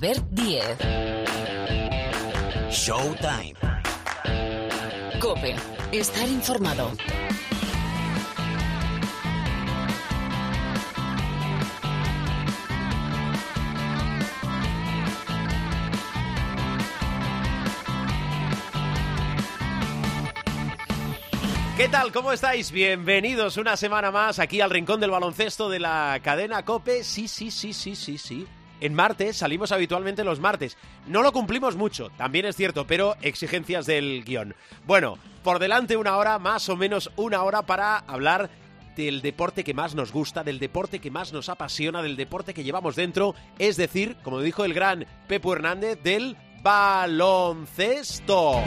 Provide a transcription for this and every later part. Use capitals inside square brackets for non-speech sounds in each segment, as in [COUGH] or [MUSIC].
Albert Díez. Showtime. Cope. Estar informado. ¿Qué tal? ¿Cómo estáis? Bienvenidos una semana más aquí al Rincón del Baloncesto de la cadena Cope. Sí, sí, sí, sí, sí, sí. En martes salimos habitualmente los martes. No lo cumplimos mucho, también es cierto, pero exigencias del guion. Bueno, por delante una hora, más o menos una hora para hablar del deporte que más nos gusta, del deporte que más nos apasiona, del deporte que llevamos dentro, es decir, como dijo el gran Pepo Hernández, del baloncesto.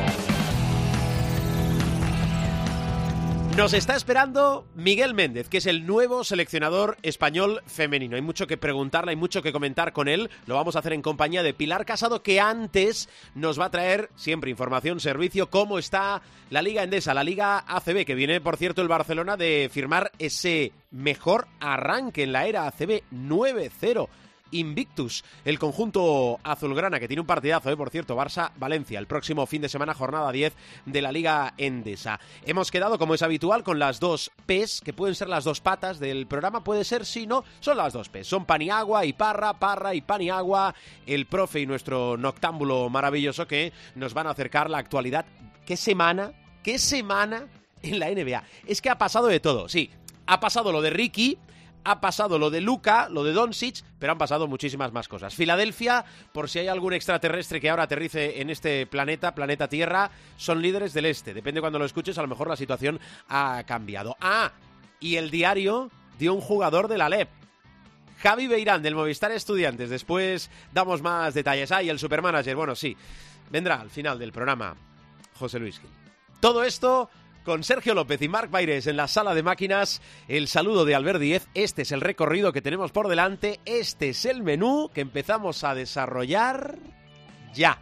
Nos está esperando Miguel Méndez, que es el nuevo seleccionador español femenino. Hay mucho que preguntarle, hay mucho que comentar con él. Lo vamos a hacer en compañía de Pilar Casado, que antes nos va a traer siempre información, servicio, cómo está la Liga Endesa, la Liga ACB, que viene, por cierto, el Barcelona de firmar ese mejor arranque en la era ACB 9-0 Invictus, el conjunto azulgrana que tiene un partidazo, ¿eh? por cierto, Barça-Valencia, el próximo fin de semana, jornada 10 de la Liga Endesa. Hemos quedado, como es habitual, con las dos P's, que pueden ser las dos patas del programa, puede ser, si no, son las dos P's, son Paniagua y Parra, Parra y Paniagua, el profe y nuestro noctámbulo maravilloso que nos van a acercar la actualidad. ¿Qué semana? ¿Qué semana en la NBA? Es que ha pasado de todo, sí. Ha pasado lo de Ricky, ha pasado lo de Luca, lo de Doncic, pero han pasado muchísimas más cosas. Filadelfia, por si hay algún extraterrestre que ahora aterrice en este planeta, planeta Tierra, son líderes del este. Depende cuando lo escuches, a lo mejor la situación ha cambiado. Ah, y el diario dio un jugador de la LEP. Javi Beirán del Movistar Estudiantes. Después damos más detalles. Ah, y el supermanager. Bueno, sí, vendrá al final del programa José Luis Gil. Todo esto con Sergio López y Marc Baires en la sala de máquinas. El saludo de Albert Díez. Este es el recorrido que tenemos por delante. Este es el menú que empezamos a desarrollar ya.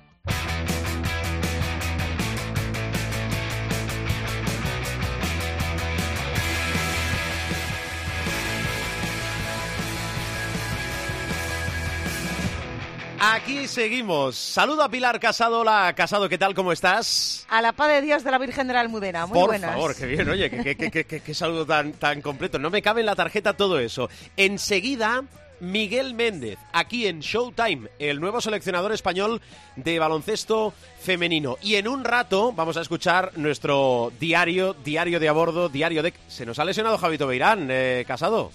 Aquí seguimos. Saludo a Pilar Casado. Hola, Casado, ¿qué tal? ¿Cómo estás? A la paz de Dios de la Virgen de la Almudena. Muy Por buenas. favor, qué bien. Oye, qué, qué- qué- qué- qué saludo tan, tan completo. No me cabe en la tarjeta todo eso. Enseguida, Miguel Méndez, aquí en Showtime, el nuevo seleccionador español de baloncesto femenino. Y en un rato vamos a escuchar nuestro diario, diario de a bordo, diario de... Se nos ha lesionado Javito Beirán, eh, Casado.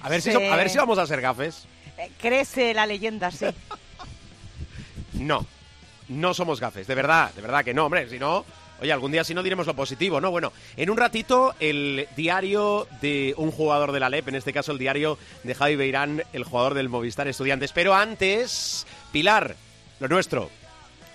A ver, si, Sí. a ver si vamos a ser gafes. Crece la leyenda, sí. No, no somos gafes, de verdad, de verdad que no, hombre, si no, oye, algún día si no diremos lo positivo, ¿no? Bueno, en un ratito el diario de un jugador de la LEP, en este caso el diario de Javi Beirán, el jugador del Movistar Estudiantes, pero antes, Pilar, lo nuestro,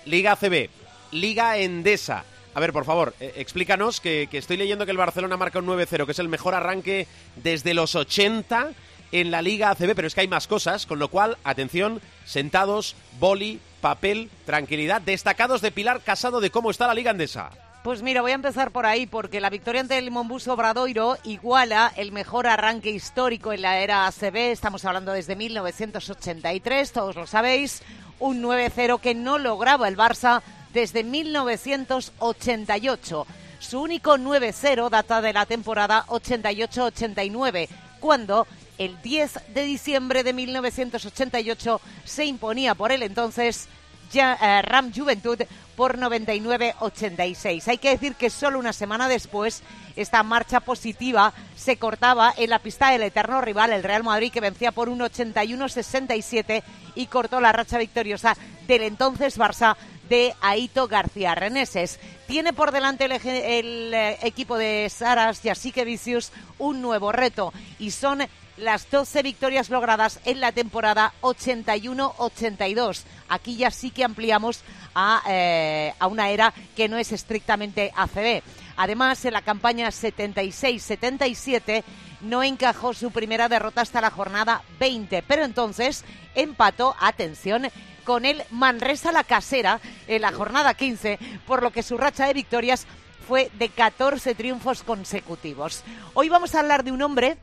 Liga ACB, Liga Endesa. A ver, por favor, eh, explícanos que, que estoy leyendo que el Barcelona marca un 9-0, que es el mejor arranque desde los 80 en la Liga ACB, pero es que hay más cosas, con lo cual, atención, sentados, boli, papel, tranquilidad, destacados de Pilar Casado de cómo está la Liga Endesa. Pues mira, voy a empezar por ahí, porque la victoria ante el Monbus Obradoiro iguala el mejor arranque histórico en la era ACB. Estamos hablando desde 1983, todos lo sabéis. Un 9-0 que no lograba el Barça desde 1988. Su único 9-0 data de la temporada 88-89, cuando el 10 de diciembre de 1988 se imponía por el entonces eh, Ram Juventud por 99-86. Hay que decir que solo una semana después esta marcha positiva se cortaba en la pista del eterno rival, el Real Madrid, que vencía por un 81-67 y cortó la racha victoriosa del entonces Barça de Aito García Reneses. Tiene por delante el, eh, equipo de Saras Yasique Vicius un nuevo reto y son las 12 victorias logradas en la temporada 81-82. Aquí ya sí que ampliamos a, eh, a una era que no es estrictamente ACB. Además, en la campaña 76-77 no encajó su primera derrota hasta la jornada 20, pero entonces empató, atención, con el Manresa la casera en la jornada 15, por lo que su racha de victorias fue de 14 triunfos consecutivos. Hoy vamos a hablar de un hombre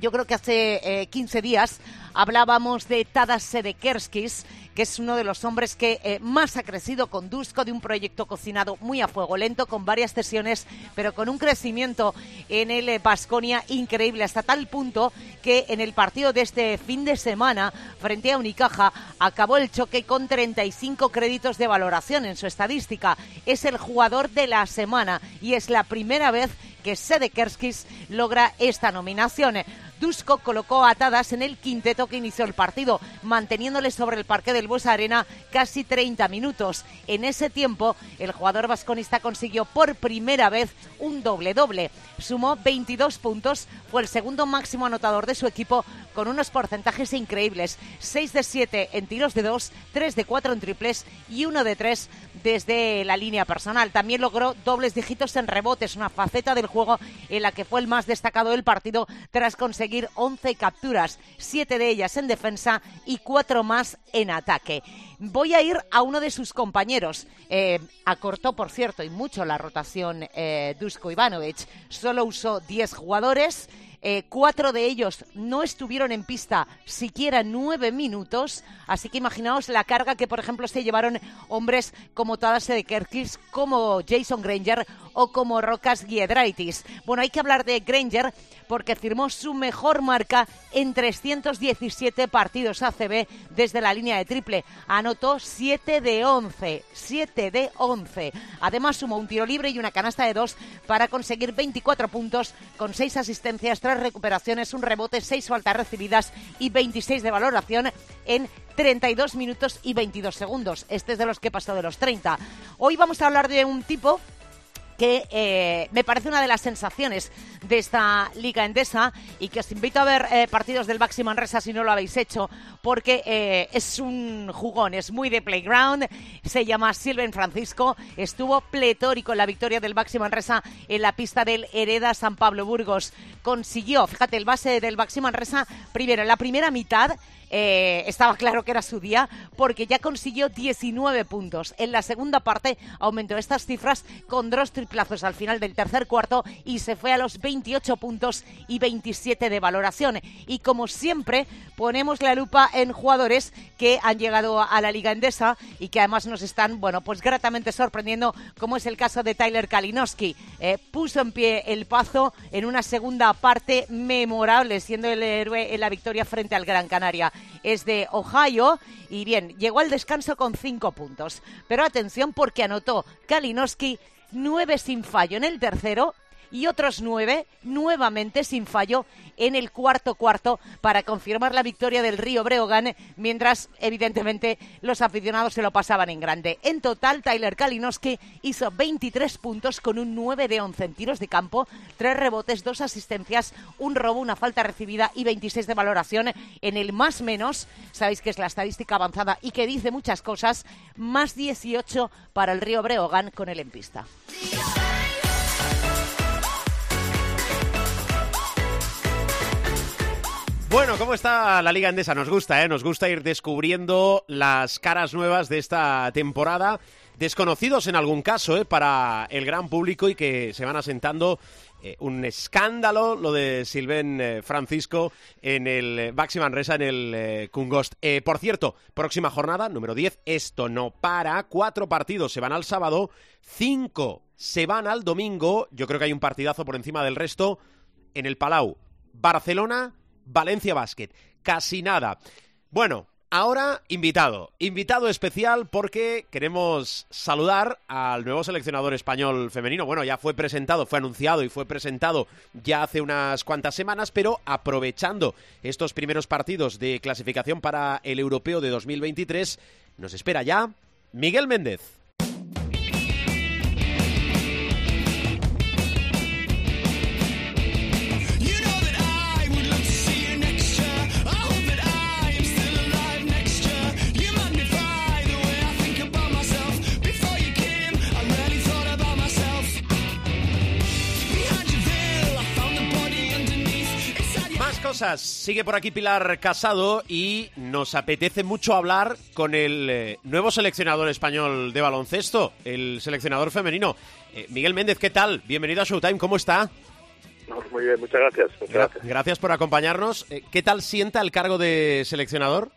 Yo creo que hace eh, 15 días hablábamos de Tadas Sedekerskis, que es uno de los hombres que eh, más ha crecido con Dusko, de un proyecto cocinado muy a fuego lento, con varias sesiones, pero con un crecimiento en el Basconia increíble, hasta tal punto que en el partido de este fin de semana, frente a Unicaja, acabó el choque con 35 créditos de valoración en su estadística. Es el jugador de la semana y es la primera vez que Sedekerskis logra esta nominación. Dusko colocó atadas en el quinteto que inició el partido, manteniéndole sobre el parque del Buesa Arena casi 30 minutos. En ese tiempo, el jugador vasconista consiguió por primera vez un doble-doble. Sumó 22 puntos, fue el segundo máximo anotador de su equipo con unos porcentajes increíbles. 6 de 7 en tiros de 2, 3 de 4 en triples y 1 de 3 desde la línea personal. También logró dobles dígitos en rebotes, una faceta del juego en la que fue el más destacado del partido tras conseguir 11 capturas, 7 de ellas en defensa y 4 más en ataque. Voy a ir a uno de sus compañeros. Eh, acortó, por cierto, y mucho la rotación eh, Dusko Ivanovic. Solo usó 10 jugadores. Eh, cuatro de ellos no estuvieron en pista siquiera nueve minutos, así que imaginaos la carga que, por ejemplo, se llevaron hombres como Tadase de Kerkis, como Jason Granger o como Rocas Giedraitis. Bueno, hay que hablar de Granger porque firmó su mejor marca en 317 partidos ACB desde la línea de triple. Anotó 7 de 11, 7 de 11. Además sumó un tiro libre y una canasta de dos para conseguir 24 puntos con 6 asistencias, 3 recuperaciones, un rebote, 6 faltas recibidas y 26 de valoración en 32 minutos y 22 segundos. Este es de los que pasó de los 30. Hoy vamos a hablar de un tipo que eh, me parece una de las sensaciones de esta Liga Endesa y que os invito a ver eh, partidos del Baxi Manresa si no lo habéis hecho, porque eh, es un jugón, es muy de playground, se llama Silven Francisco, estuvo pletórico en la victoria del Baxi Manresa en la pista del Hereda San Pablo Burgos. Consiguió, fíjate, el base del Baxi Manresa, primero en la primera mitad eh, estaba claro que era su día porque ya consiguió 19 puntos. En la segunda parte aumentó estas cifras con dos triplazos al final del tercer cuarto y se fue a los 28 puntos y 27 de valoración. Y como siempre, ponemos la lupa en jugadores que han llegado a la Liga Endesa y que además nos están, bueno, pues gratamente sorprendiendo, como es el caso de Tyler Kalinowski. Eh, puso en pie el pazo en una segunda parte memorable, siendo el héroe en la victoria frente al Gran Canaria es de Ohio y bien, llegó al descanso con cinco puntos. Pero atención porque anotó Kalinowski nueve sin fallo en el tercero y otros nueve nuevamente sin fallo en el cuarto cuarto para confirmar la victoria del Río Breogán, mientras evidentemente los aficionados se lo pasaban en grande. En total, Tyler Kalinowski hizo 23 puntos con un 9 de 11 en tiros de campo, tres rebotes, dos asistencias, un robo, una falta recibida y 26 de valoración en el más menos, sabéis que es la estadística avanzada y que dice muchas cosas, más 18 para el Río Breogán con el en pista. Bueno, ¿cómo está la Liga Endesa? Nos gusta, ¿eh? Nos gusta ir descubriendo las caras nuevas de esta temporada, desconocidos en algún caso, ¿eh? Para el gran público y que se van asentando eh, un escándalo lo de Silven eh, Francisco en el eh, Baxi en el eh, Kungost. Eh, por cierto, próxima jornada, número 10, esto no para. Cuatro partidos se van al sábado, cinco se van al domingo. Yo creo que hay un partidazo por encima del resto en el Palau. Barcelona, Valencia Basket. Casi nada. Bueno, ahora invitado. Invitado especial porque queremos saludar al nuevo seleccionador español femenino. Bueno, ya fue presentado, fue anunciado y fue presentado ya hace unas cuantas semanas, pero aprovechando estos primeros partidos de clasificación para el europeo de 2023, nos espera ya Miguel Méndez. Cosas. Sigue por aquí Pilar Casado y nos apetece mucho hablar con el eh, nuevo seleccionador español de baloncesto, el seleccionador femenino. Eh, Miguel Méndez, ¿qué tal? Bienvenido a Showtime, ¿cómo está? muy bien, muchas gracias. gracias. gracias. por acompañarnos. Eh, ¿Qué tal sienta el cargo de seleccionador?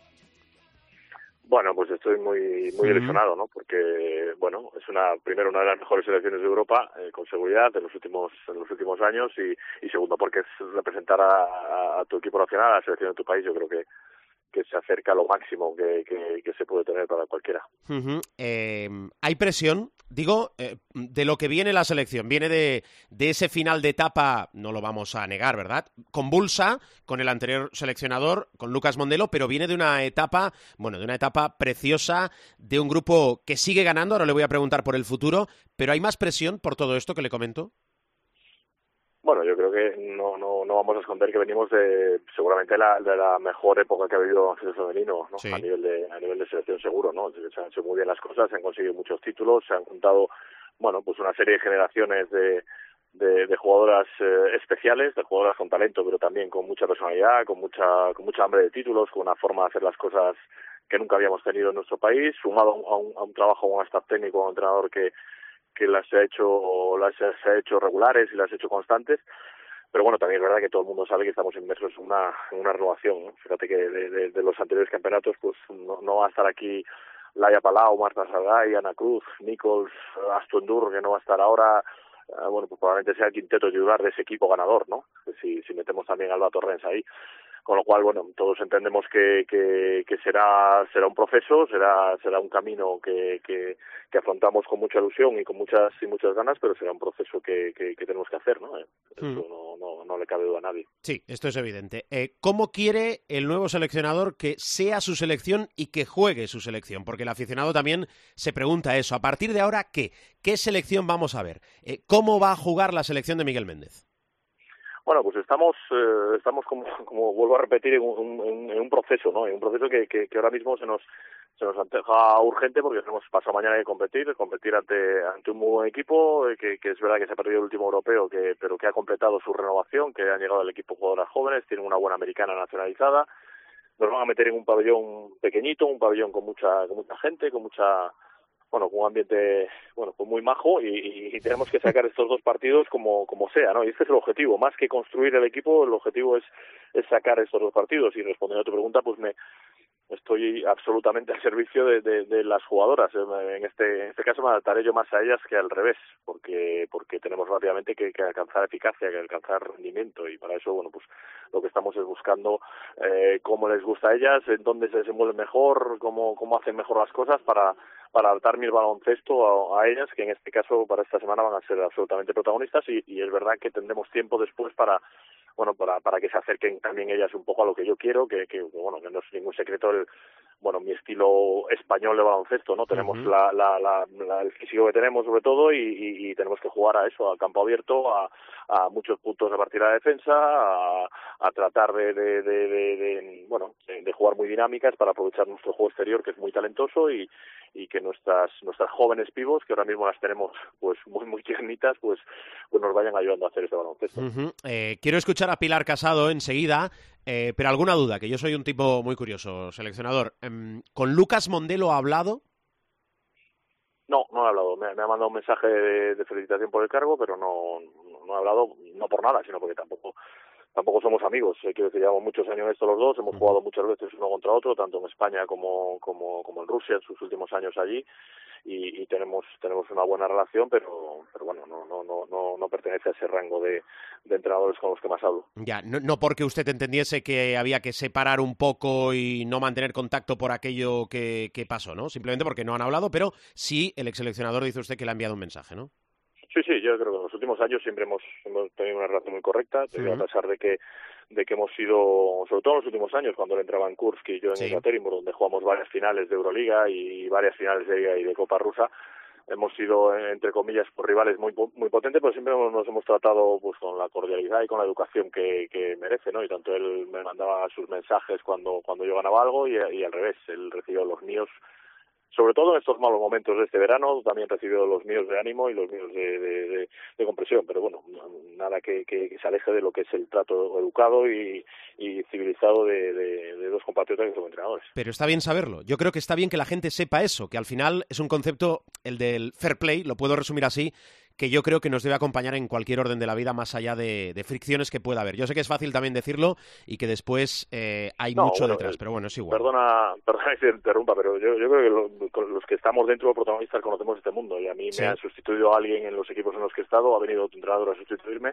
Bueno, pues estoy muy muy ilusionado, ¿no? Porque bueno, es una primero una de las mejores selecciones de Europa eh, con seguridad en los últimos en los últimos años y, y segundo porque es representar a, a, tu equipo nacional, a la selección de tu país. Yo creo que que se acerca a lo máximo que, que, se puede tener para cualquiera. Eh, hay presión, digo, eh, de lo que viene la selección. Viene de, de, ese final de etapa, no lo vamos a negar, ¿verdad? Convulsa con el anterior seleccionador, con Lucas Mondelo, pero viene de una etapa, bueno, de una etapa preciosa, de un grupo que sigue ganando. Ahora le voy a preguntar por el futuro, pero hay más presión por todo esto que le comento. Bueno, yo creo que no, no, no vamos a esconder que venimos de seguramente la, de la mejor época que ha habido el femenino, ¿no? a nivel de a nivel de selección seguro, ¿no? Se han hecho muy bien las cosas, se han conseguido muchos títulos, se han juntado, bueno, pues una serie de generaciones de de, de jugadoras eh, especiales, de jugadoras con talento, pero también con mucha personalidad, con mucha con mucha hambre de títulos, con una forma de hacer las cosas que nunca habíamos tenido en nuestro país, sumado a un, a un trabajo, a un staff técnico, a un entrenador que que las ha hecho las ha hecho regulares y las ha hecho constantes pero bueno también es verdad que todo el mundo sabe que estamos inmersos en una en una renovación fíjate que de, los anteriores campeonatos pues no, no va a estar aquí Laia Palau, Marta Salgay, Ana Cruz, Nichols, Aston Dur, que no va a estar ahora, ah, bueno, pues probablemente sea el quinteto titular de ese equipo ganador, ¿no? Si, si metemos también a Alba Torrens ahí con lo cual bueno todos entendemos que, que, que, será será un proceso será será un camino que, que, que, afrontamos con mucha ilusión y con muchas y muchas ganas pero será un proceso que, que, tenemos que hacer no eh, eso hmm. no, no, no, le cabe duda a nadie. Sí esto es evidente. Eh, cómo quiere el nuevo seleccionador que sea su selección y que juegue su selección porque el aficionado también se pregunta eso. A partir de ahora qué qué selección vamos a ver eh, cómo va a jugar la selección de Miguel Méndez bueno, pues estamos, eh, estamos como, [LAUGHS] como vuelvo a repetir, en un, en, un proceso, ¿no? En un proceso que, que, que ahora mismo se nos, se nos anteja urgente porque tenemos pasado mañana de competir, competir ante, ante un muy buen equipo, eh, que, que es verdad que se ha perdido el último europeo, que, pero que ha completado su renovación, que han llegado al equipo jugadoras jóvenes, tienen una buena americana nacionalizada, nos van a meter en un pabellón pequeñito, un pabellón con mucha, con mucha gente, con mucha bueno, con un ambiente, bueno, pues muy majo y, y, tenemos que sacar estos dos partidos como, como sea, ¿no? Y este es el objetivo, más que construir el equipo, el objetivo es, sacar estos dos partidos. Y respondiendo a tu pregunta, pues me, estoy absolutamente al servicio de, de, las jugadoras. En este, en este caso me adaptaré yo más a ellas que al revés, porque, porque tenemos rápidamente que, que alcanzar eficacia, que alcanzar rendimiento y para eso, bueno, pues lo que estamos es buscando eh, cómo les gusta a ellas, en dónde se desenvuelven mejor, cómo, cómo hacen mejor las cosas para, para adaptar mi baloncesto a, ellas, que en este caso para esta semana van a ser absolutamente protagonistas y, y es verdad que tendremos tiempo después para bueno, para, para que se acerquen también ellas un poco a lo que yo quiero, que, que bueno, que no es ningún secreto el, bueno, mi estilo español de baloncesto, ¿no? Tenemos la, la, la, el físico que tenemos sobre todo y, y, y, tenemos que jugar a eso, al campo abierto, a, a muchos puntos de partir a la defensa, a, a tratar de, de, de, de, bueno, de jugar muy dinámicas para aprovechar nuestro juego exterior que es muy talentoso y, y que nuestras nuestras jóvenes pibos que ahora mismo las tenemos pues muy muy [LAUGHS] tiernitas pues pues nos vayan ayudando a hacer este baloncesto. eh, quiero escuchar a Pilar Casado enseguida, eh, pero alguna duda que yo soy un tipo muy curioso, seleccionador. Eh, ¿Con Lucas Mondelo ha hablado? No, no ha hablado. Me, me ha mandado un mensaje de, de, felicitación por el cargo, pero no, no, no ha hablado, no por nada, sino porque tampoco tampoco somos amigos. Eh, quiero decir, llevamos muchos años en esto los dos, hemos jugado muchas veces uno contra otro, tanto en España como, como, como en Rusia en sus últimos años allí. Y, y tenemos tenemos una buena relación, pero, pero bueno, no, no, no, no, pertenece a ese rango de, de entrenadores con los que más hablo. Ya, no, no porque usted entendiese que había que separar un poco y no mantener contacto por aquello que, que pasó, ¿no? Simplemente porque no han hablado, pero sí el ex seleccionador dice usted que le ha enviado un mensaje, ¿no? Sí, sí, yo creo que en los últimos años siempre hemos, hemos tenido una relación muy correcta, sí. a pesar de que de que hemos sido, sobre todo en los últimos años, cuando él entraba en Kursk y yo en sí. donde jugamos varias finales de Euroliga y varias finales de Liga y de Copa Rusa, hemos sido entre comillas por rivales muy muy potentes pero siempre nos hemos tratado pues con la cordialidad y con la educación que, que merece no y tanto él me mandaba sus mensajes cuando cuando yo ganaba algo y, y al revés él recibió los míos sobre todo en estos malos momentos de este verano, también recibido los míos de ánimo y los míos de, de, compresión, pero bueno, nada que, que, que, se aleje de lo que es el trato educado y, y civilizado de, de, dos compatriotas que son entrenadores. Pero está bien saberlo. Yo creo que está bien que la gente sepa eso, que al final es un concepto, el del fair play, lo puedo resumir así, que yo creo que nos debe acompañar en cualquier orden de la vida, más allá de, fricciones que pueda haber. Yo sé que es fácil también decirlo y que después eh, hay mucho detrás, pero bueno, es igual. Perdona, [LAUGHS] perdona que te interrumpa, pero yo, creo que los que estamos dentro de protagonistas conocemos este mundo y a mí me ha sustituido alguien en los equipos en los que he estado, ha venido otro entrenador a sustituirme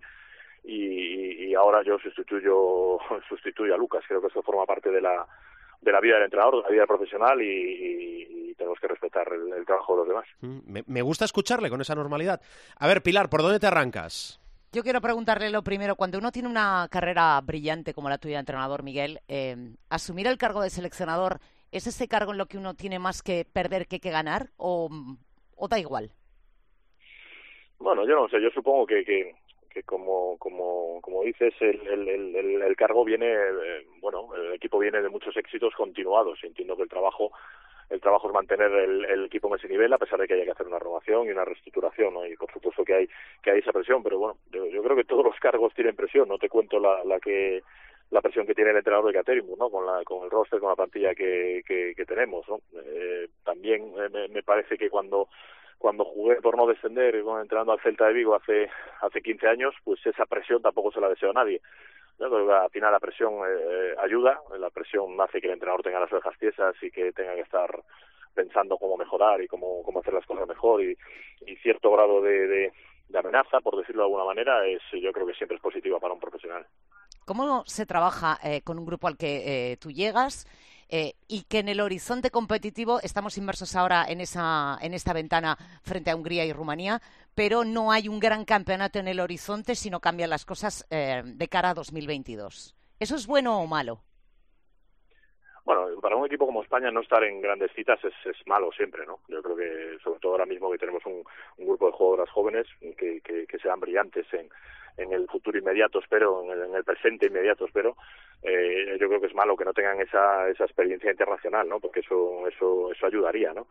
y, ahora yo sustituyo, [LAUGHS] sustituyo a Lucas. Creo que eso forma parte de la, de la vida del entrenador, de la vida profesional y, tenemos que respetar el, trabajo de los demás. Mm, me, gusta escucharle con esa normalidad. A ver, Pilar, ¿por dónde te arrancas? Yo quiero preguntarle lo primero, cuando uno tiene una carrera brillante como la tuya, entrenador Miguel, eh, asumir el cargo de seleccionador, ¿es ese cargo en lo que uno tiene más que perder que que ganar o, o da igual? Bueno, yo no sé, yo supongo que, que, que como, como, como dices, el, el, el, cargo viene, eh, bueno, el equipo viene de muchos éxitos continuados. Entiendo que el trabajo el trabajo es mantener el, el, equipo en ese nivel a pesar de que haya que hacer una renovación y una reestructuración ¿no? y por supuesto que hay que hay esa presión pero bueno yo, creo que todos los cargos tienen presión no te cuento la, la que la presión que tiene el entrenador de Caterinburg, ¿no? Con, la, con el roster, con la plantilla que, que, que tenemos, ¿no? Eh, también eh, me, me, parece que cuando cuando jugué por no descender, entrenando al Celta de Vigo hace hace 15 años, pues esa presión tampoco se la deseo a nadie. Al final la presión eh, ayuda, la presión hace que el entrenador tenga las orejas tiesas y que tenga que estar pensando cómo mejorar y cómo, cómo hacer las cosas mejor y, y cierto grado de, de, de amenaza, por decirlo de alguna manera, es yo creo que siempre es positiva para un profesional. ¿Cómo se trabaja eh, con un grupo al que eh, tú llegas? Eh, y que en el horizonte competitivo estamos inmersos ahora en, esa, en esta ventana frente a Hungría y Rumanía, pero no hay un gran campeonato en el horizonte si no cambian las cosas eh, de cara a 2022. ¿Eso es bueno o malo? Bueno, para un equipo como España no estar en grandes citas es, es malo siempre, ¿no? Yo creo que, sobre todo ahora mismo que tenemos un, un grupo de jugadoras jóvenes que, que, que sean brillantes en, en el futuro inmediato, espero, en el, en el presente inmediato, espero, eh, yo creo que es malo que no tengan esa, esa experiencia internacional, ¿no? Porque eso, eso, eso ayudaría, ¿no?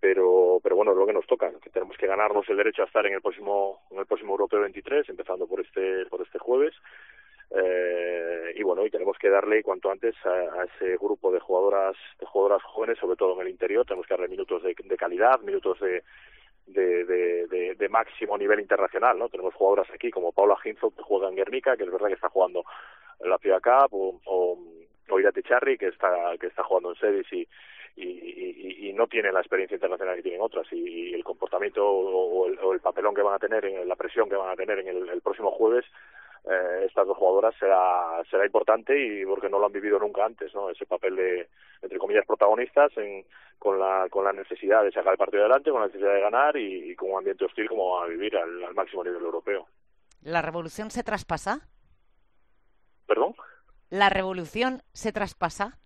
Pero, pero bueno, es lo que nos toca, que tenemos que ganarnos el derecho a estar en el próximo, en el próximo Europeo 23, empezando por este, por este jueves. Eh, y bueno, y tenemos que darle cuanto antes a, ese grupo de jugadoras, de jugadoras jóvenes, sobre todo en el interior, tenemos que darle minutos de, calidad, minutos de, de, máximo nivel internacional, ¿no? Tenemos jugadoras aquí como Paula Ginzo, que juega en Guernica, que es verdad que está jugando la FIA Cup, o, o, o Irati Charri, que está, que está jugando en Sedis y, y, no tiene la experiencia internacional que tienen otras y, el comportamiento o el, o el, papelón que van a tener, en la presión que van a tener en el próximo jueves eh, estas dos jugadoras será será importante y porque no lo han vivido nunca antes no ese papel de entre comillas protagonistas en, con la con la necesidad de sacar el partido adelante con la necesidad de ganar y, y con un ambiente hostil como a vivir al, al máximo nivel europeo. La revolución se traspasa perdón la revolución se traspasa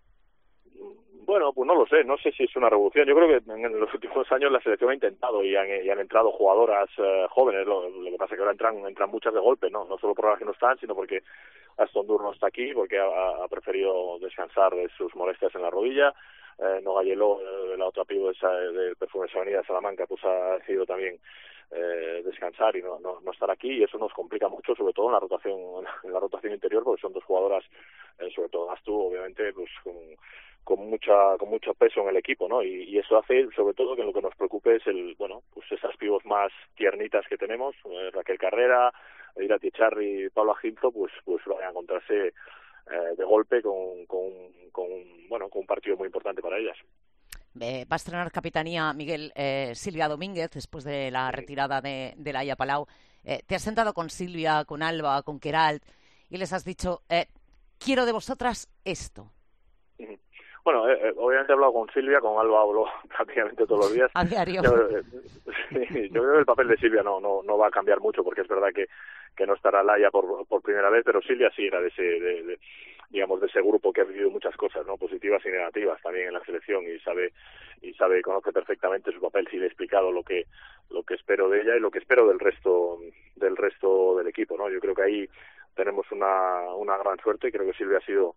bueno, pues no lo sé, no sé si es una revolución. Yo creo que en los últimos años la selección ha intentado y han, y han entrado jugadoras uh, jóvenes. Lo, que pasa es que ahora entran, entran muchas de golpe, ¿no? No solo por las que no están, sino porque Aston Dur no está aquí, porque ha, preferido descansar de sus molestias en la rodilla. Eh, no Galleló, eh, la otra pivo del de Avenida de Salamanca, pues ha decidido también eh, descansar y no, no, no estar aquí y eso nos complica mucho sobre todo en la rotación en la rotación interior porque son dos jugadoras eh, sobre todo Astu obviamente pues con con mucha con mucho peso en el equipo no y, y, eso hace sobre todo que lo que nos preocupe es el bueno pues esas pibos más tiernitas que tenemos eh, Raquel Carrera Irati Charri Pablo Aginto pues pues vayan a encontrarse eh, de golpe con, con, con bueno con un partido muy importante para ellas eh, va a estrenar capitanía Miguel eh, Silvia Domínguez después de la retirada de, de la Haya Palau. Eh, te has sentado con Silvia, con Alba, con Keralt y les has dicho, eh, quiero de vosotras esto. Bueno, eh, obviamente he hablado con Silvia, con Alba hablo [LAUGHS] prácticamente todos los días. A diario. Yo, eh, sí, yo creo que el papel de Silvia no, no, no va a cambiar mucho porque es verdad que, que no estará Laia por, por primera vez, pero Silvia sí era de ese, de, de, digamos, de ese grupo que ha vivido muchas cosas, ¿no? Positivas y negativas también en la selección y sabe, y sabe, conoce perfectamente su papel. Sí le he explicado lo que, lo que espero de ella y lo que espero del resto, del resto del equipo, ¿no? Yo creo que ahí tenemos una, una gran suerte y creo que Silvia ha sido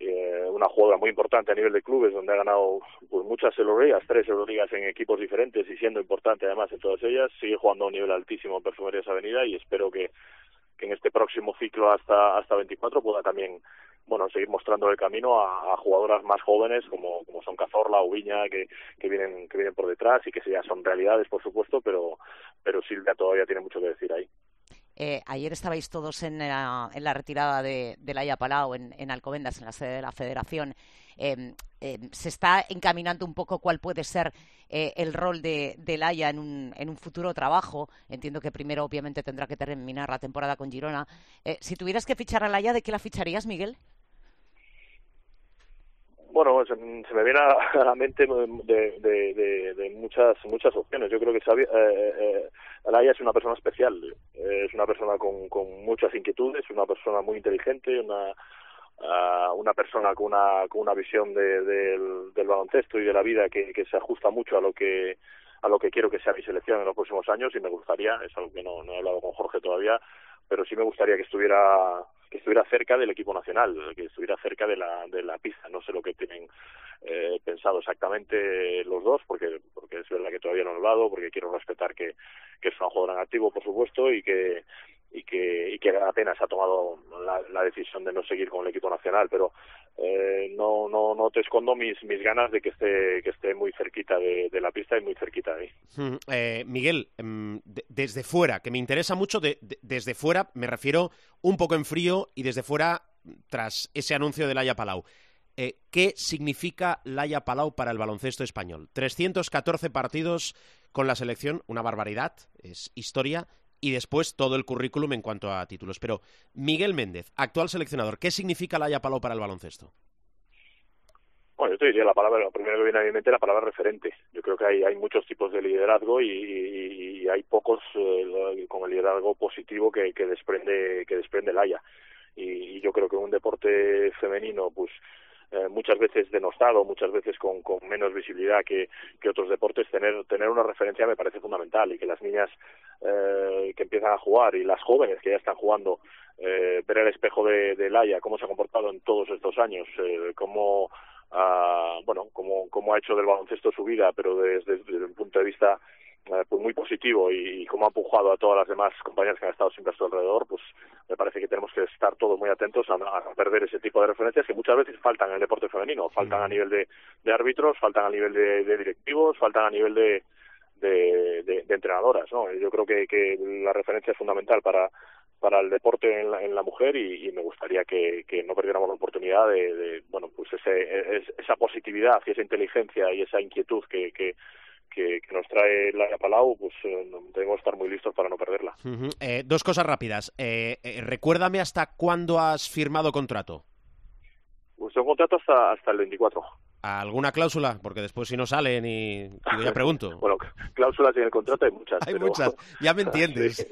eh, una jugadora muy importante a nivel de clubes donde ha ganado pues muchas Euroligas, tres Euroligas en equipos diferentes y siendo importante además en todas ellas, sigue jugando a un nivel altísimo en Perfumerías Avenida y espero que, que en este próximo ciclo hasta hasta 24 pueda también bueno, seguir mostrando el camino a, jugadoras más jóvenes como, como son Cazorla o Viña, que, que, vienen, que vienen por detrás y que ya son realidades, por supuesto, pero, pero Silvia todavía tiene mucho que decir ahí. Eh, ayer estabais todos en la, retirada de, de Laia Palau, en, en, Alcobendas, en la sede de la Federación. Eh, eh, ¿Se está encaminando un poco cuál puede ser eh, el rol de, de Laia en un, en un futuro trabajo? Entiendo que primero, obviamente, tendrá que terminar la temporada con Girona. Eh, si tuvieras que fichar a Laia, ¿de qué la ficharías, Miguel? Bueno, se, me viene a la mente de, de, muchas muchas opciones. Yo creo que Xavi, eh, eh, Alaya es una persona especial, es una persona con, con muchas inquietudes, una persona muy inteligente, una uh, una persona con una con una visión de, del, del baloncesto y de la vida que, que se ajusta mucho a lo que a lo que quiero que sea mi selección en los próximos años y me gustaría, es algo que no, no he hablado con Jorge todavía, pero sí me gustaría que estuviera que estuviera cerca del equipo nacional, que estuviera cerca de la, de la pista. No sé lo que tienen eh, pensado exactamente los dos, porque, porque es verdad que todavía no he hablado, porque quiero respetar que, que es un jugador en activo, por supuesto, y que, y que, y que apenas ha tomado la, decisión de no seguir con el equipo nacional, pero eh, no, no, no te escondo mis, mis ganas de que esté, que esté muy cerquita de, la pista y muy cerquita de ahí. Mm, eh, Miguel, de, desde fuera, que me interesa mucho, de, desde fuera me refiero un poco en frío y desde fuera, tras ese anuncio de Laia Palau. Eh, ¿Qué significa Laia Palau para el baloncesto español? 314 partidos con la selección, una barbaridad, es historia, y después todo el currículum en cuanto a títulos. Pero Miguel Méndez, actual seleccionador, ¿qué significa Laia Palau para el baloncesto? Bueno, yo te diría la palabra, lo primero que viene a mi mente la palabra referente. Yo creo que hay, hay muchos tipos de liderazgo y, hay pocos eh, con el liderazgo positivo que, que desprende que desprende Laia. Y, y yo creo que un deporte femenino, pues eh, muchas veces denostado, muchas veces con, con menos visibilidad que, otros deportes, tener, tener una referencia me parece fundamental y que las niñas eh, que empiezan a jugar y las jóvenes que ya están jugando, eh, ver el espejo de, de Laia, cómo se ha comportado en todos estos años, eh, cómo uh, bueno, como, como ha hecho del baloncesto su vida, pero desde, desde un punto de vista eh, pues muy positivo y, y como ha empujado a todas las demás compañeras que han estado siempre a su alrededor, pues me parece que tenemos que estar todos muy atentos a, a perder ese tipo de referencias que muchas veces faltan en el deporte femenino, faltan a nivel de, de árbitros, faltan a nivel de, de directivos, faltan a nivel de, de, de, de entrenadoras, ¿no? Yo creo que, que la referencia es fundamental para para el deporte en la, en la mujer y, y me gustaría que, que, no perdiéramos la oportunidad de, de bueno pues ese, es, esa positividad y esa inteligencia y esa inquietud que, que que, que, nos trae la Palau, pues eh, debemos estar muy listos para no perderla. Uh -huh. eh, dos cosas rápidas. Eh, eh, recuérdame hasta cuándo has firmado contrato. Pues un contrato hasta, hasta el 24. ¿Alguna cláusula? Porque después si no salen y ya pregunto. [LAUGHS] bueno, cláusulas en el contrato hay muchas. [LAUGHS] Hay pero... muchas, ya me [LAUGHS] entiendes. sí.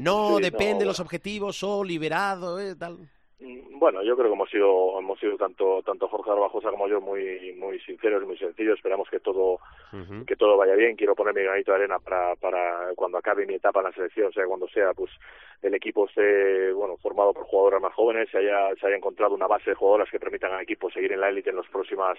No, sí, depende no, de los objetivos o liberado, eh, tal. Bueno, yo creo que hemos sido, hemos sido tanto, tanto Jorge Arbajosa como yo muy, muy sinceros muy sencillos. Esperamos que todo, uh -huh. que todo vaya bien. Quiero poner mi granito de arena para, para cuando acabe mi etapa en la selección, sea cuando sea, pues el equipo esté, bueno, formado por jugadoras más jóvenes, se haya, se haya encontrado una base de jugadoras que permitan al equipo seguir en la élite en los próximas,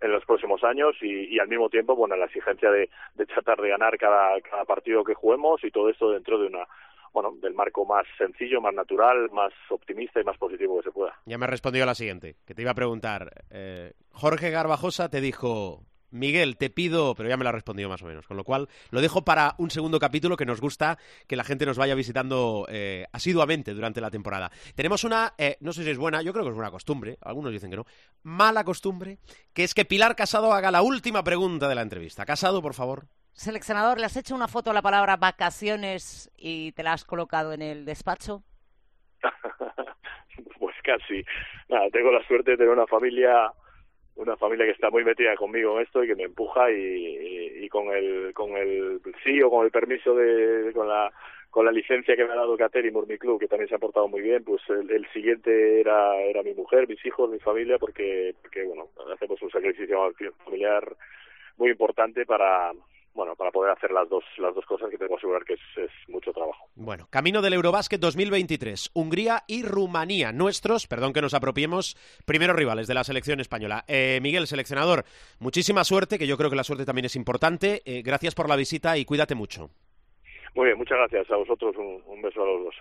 en los próximos años y, y al mismo tiempo, bueno, la exigencia de, de tratar de ganar cada, cada partido que juguemos y todo esto dentro de una bueno, del marco más sencillo, más natural, más optimista y más positivo que se pueda. Ya me respondió a la siguiente, que te iba a preguntar. Eh, Jorge Garbajosa te dijo, Miguel, te pido, pero ya me la ha respondido más o menos, con lo cual lo dejo para un segundo capítulo que nos gusta que la gente nos vaya visitando eh, asiduamente durante la temporada. Tenemos una, eh, no sé si es buena, yo creo que es una costumbre, algunos dicen que no, mala costumbre, que es que Pilar Casado haga la última pregunta de la entrevista. Casado, por favor. Seleccionador, ¿le has hecho una foto a la palabra vacaciones y te la has colocado en el despacho? [LAUGHS] pues casi. Nada, tengo la suerte de tener una familia una familia que está muy metida conmigo en esto y que me empuja y, y, y con el con el sí o con el permiso de con la con la licencia que me ha dado Cater y Club, que también se ha portado muy bien, pues el, el siguiente era era mi mujer, mis hijos, mi familia, porque porque bueno, hacemos un sacrificio familiar muy importante para bueno, para poder hacer las dos, las dos cosas que tengo que asegurar que es, es, mucho trabajo. Bueno, camino del Eurobásquet 2023, Hungría y Rumanía, nuestros, perdón que nos apropiemos, primeros rivales de la selección española. Eh, Miguel, seleccionador, muchísima suerte, que yo creo que la suerte también es importante. Eh, gracias por la visita y cuídate mucho. Muy bien, muchas gracias a vosotros, un, un beso a los dos.